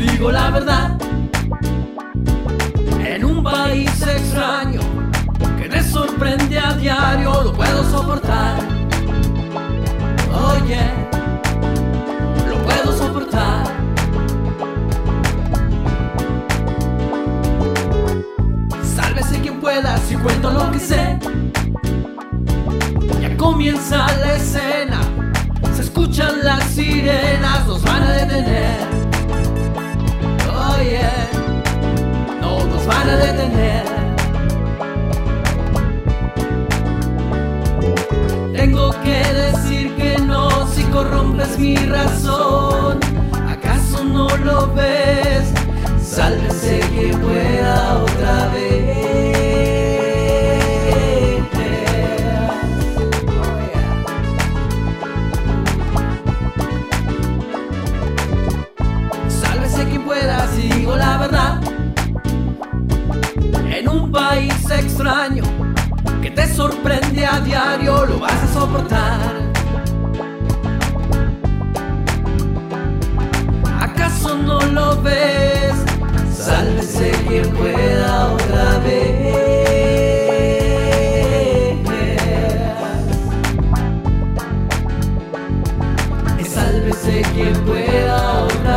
digo la verdad, en un país extraño que me sorprende a diario, lo puedo soportar. Oye, lo puedo soportar. Sálvese quien pueda si cuento lo que sé. Ya comienza la escena, se escuchan las Tengo que decir que no si corrompes mi razón. ¿Acaso no lo ves? Sálvese que pueda otra vez. en un país extraño que te sorprende a diario, lo vas a soportar. ¿Acaso no lo ves? Sálvese quien pueda otra vez. Sálvese quien pueda otra vez.